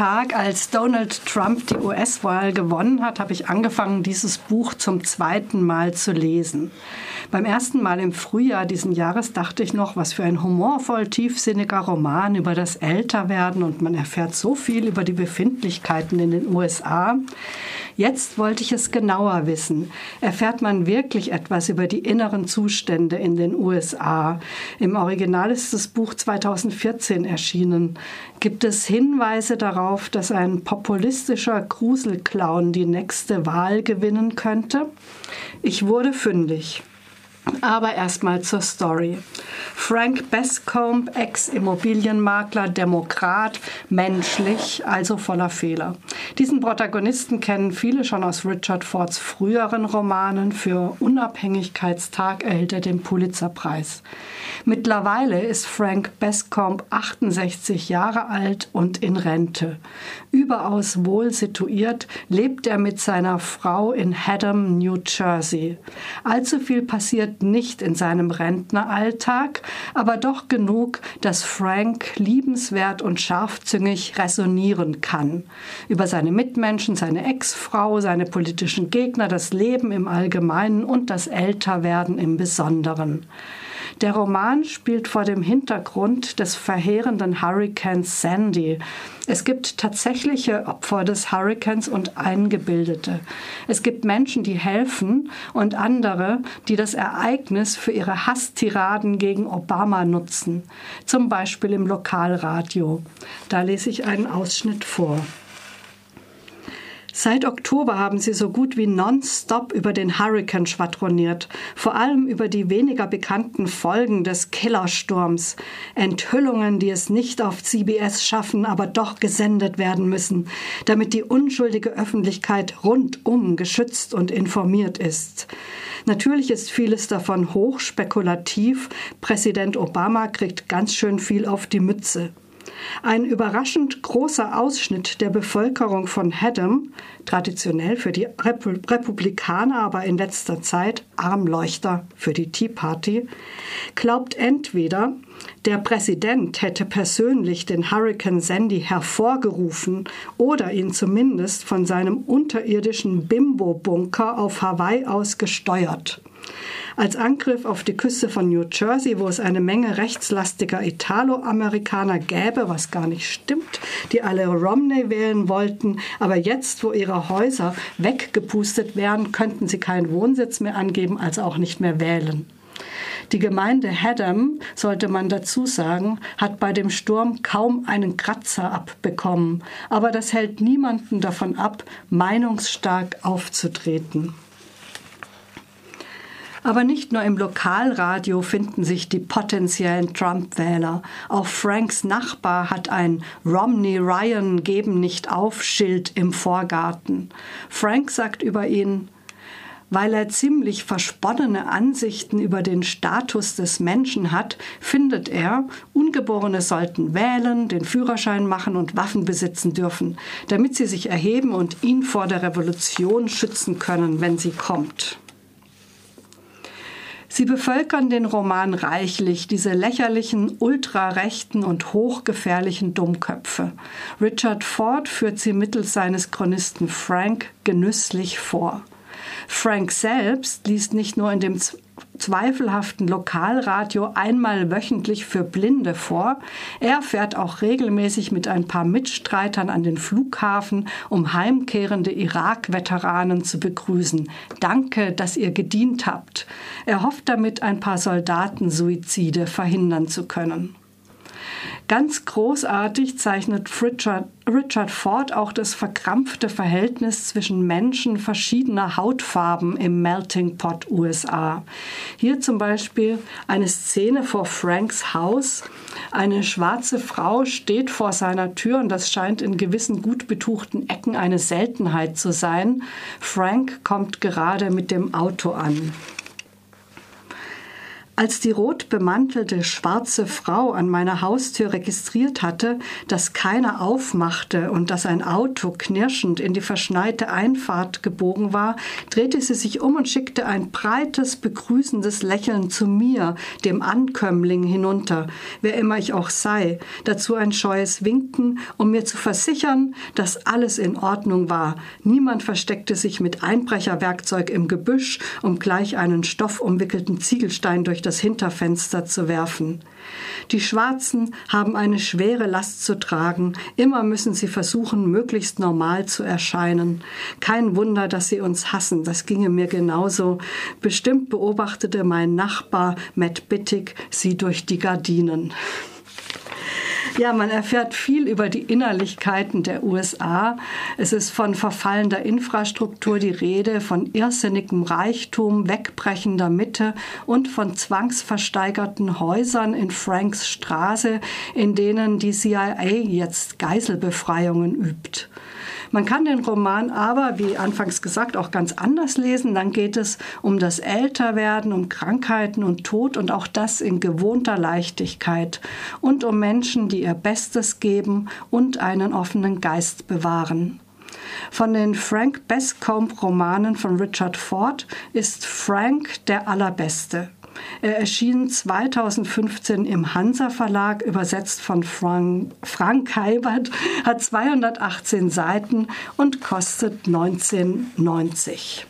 Tag, als Donald Trump die US-Wahl gewonnen hat, habe ich angefangen, dieses Buch zum zweiten Mal zu lesen. Beim ersten Mal im Frühjahr diesen Jahres dachte ich noch, was für ein humorvoll tiefsinniger Roman über das Älterwerden und man erfährt so viel über die Befindlichkeiten in den USA. Jetzt wollte ich es genauer wissen. Erfährt man wirklich etwas über die inneren Zustände in den USA? Im Original ist das Buch 2014 erschienen. Gibt es Hinweise darauf, dass ein populistischer Gruselclown die nächste Wahl gewinnen könnte? Ich wurde fündig. Aber erstmal zur Story. Frank Bescombe, Ex-Immobilienmakler, Demokrat, menschlich, also voller Fehler. Diesen Protagonisten kennen viele schon aus Richard Fords früheren Romanen. Für Unabhängigkeitstag erhält er den Pulitzerpreis. Mittlerweile ist Frank Bescombe 68 Jahre alt und in Rente. Überaus wohl situiert lebt er mit seiner Frau in Haddam, New Jersey. Allzu viel passiert nicht in seinem Rentneralltag, aber doch genug, dass Frank liebenswert und scharfzüngig resonieren kann. Über seine Mitmenschen, seine Ex-Frau, seine politischen Gegner, das Leben im Allgemeinen und das Älterwerden im Besonderen. Der Roman spielt vor dem Hintergrund des verheerenden Hurrikans Sandy. Es gibt tatsächliche Opfer des Hurrikans und Eingebildete. Es gibt Menschen, die helfen und andere, die das Ereignis für ihre Hasstiraden gegen Obama nutzen. Zum Beispiel im Lokalradio. Da lese ich einen Ausschnitt vor. Seit Oktober haben sie so gut wie nonstop über den Hurrikan schwadroniert, vor allem über die weniger bekannten Folgen des Killersturms, Enthüllungen, die es nicht auf CBS schaffen, aber doch gesendet werden müssen, damit die unschuldige Öffentlichkeit rundum geschützt und informiert ist. Natürlich ist vieles davon hochspekulativ. Präsident Obama kriegt ganz schön viel auf die Mütze. Ein überraschend großer Ausschnitt der Bevölkerung von Haddam, traditionell für die Republikaner, aber in letzter Zeit Armleuchter für die Tea Party, glaubt entweder, der Präsident hätte persönlich den Hurricane Sandy hervorgerufen oder ihn zumindest von seinem unterirdischen Bimbo-Bunker auf Hawaii aus gesteuert als Angriff auf die Küste von New Jersey, wo es eine Menge rechtslastiger Italoamerikaner gäbe, was gar nicht stimmt, die alle Romney wählen wollten. Aber jetzt, wo ihre Häuser weggepustet werden, könnten sie keinen Wohnsitz mehr angeben, also auch nicht mehr wählen. Die Gemeinde Haddam, sollte man dazu sagen, hat bei dem Sturm kaum einen Kratzer abbekommen. Aber das hält niemanden davon ab, meinungsstark aufzutreten. Aber nicht nur im Lokalradio finden sich die potenziellen Trump-Wähler. Auch Franks Nachbar hat ein Romney Ryan geben nicht auf Schild im Vorgarten. Frank sagt über ihn, weil er ziemlich versponnene Ansichten über den Status des Menschen hat, findet er, Ungeborene sollten wählen, den Führerschein machen und Waffen besitzen dürfen, damit sie sich erheben und ihn vor der Revolution schützen können, wenn sie kommt. Sie bevölkern den Roman reichlich, diese lächerlichen, ultrarechten und hochgefährlichen Dummköpfe. Richard Ford führt sie mittels seines Chronisten Frank genüsslich vor. Frank selbst liest nicht nur in dem zweifelhaften Lokalradio einmal wöchentlich für Blinde vor. Er fährt auch regelmäßig mit ein paar Mitstreitern an den Flughafen, um heimkehrende Irak-Veteranen zu begrüßen. Danke, dass ihr gedient habt. Er hofft damit, ein paar Soldatensuizide verhindern zu können. Ganz großartig zeichnet Richard, Richard Ford auch das verkrampfte Verhältnis zwischen Menschen verschiedener Hautfarben im Melting Pot USA. Hier zum Beispiel eine Szene vor Franks Haus. Eine schwarze Frau steht vor seiner Tür und das scheint in gewissen gut betuchten Ecken eine Seltenheit zu sein. Frank kommt gerade mit dem Auto an. Als die rot bemantelte schwarze Frau an meiner Haustür registriert hatte, dass keiner aufmachte und dass ein Auto knirschend in die verschneite Einfahrt gebogen war, drehte sie sich um und schickte ein breites, begrüßendes Lächeln zu mir, dem Ankömmling, hinunter, wer immer ich auch sei, dazu ein scheues Winken, um mir zu versichern, dass alles in Ordnung war. Niemand versteckte sich mit Einbrecherwerkzeug im Gebüsch, um gleich einen stoffumwickelten Ziegelstein durch das Hinterfenster zu werfen. Die Schwarzen haben eine schwere Last zu tragen. Immer müssen sie versuchen, möglichst normal zu erscheinen. Kein Wunder, dass sie uns hassen. Das ginge mir genauso. Bestimmt beobachtete mein Nachbar Matt Bittig sie durch die Gardinen. Ja, man erfährt viel über die Innerlichkeiten der USA. Es ist von verfallender Infrastruktur die Rede, von irrsinnigem Reichtum, wegbrechender Mitte und von zwangsversteigerten Häusern in Franks Straße, in denen die CIA jetzt Geiselbefreiungen übt. Man kann den Roman aber, wie anfangs gesagt, auch ganz anders lesen. Dann geht es um das Älterwerden, um Krankheiten und Tod und auch das in gewohnter Leichtigkeit und um Menschen, die ihr Bestes geben und einen offenen Geist bewahren. Von den Frank Bescombe Romanen von Richard Ford ist Frank der allerbeste. Er erschien 2015 im Hansa Verlag, übersetzt von Frank, Frank Heibert, hat 218 Seiten und kostet 19,90.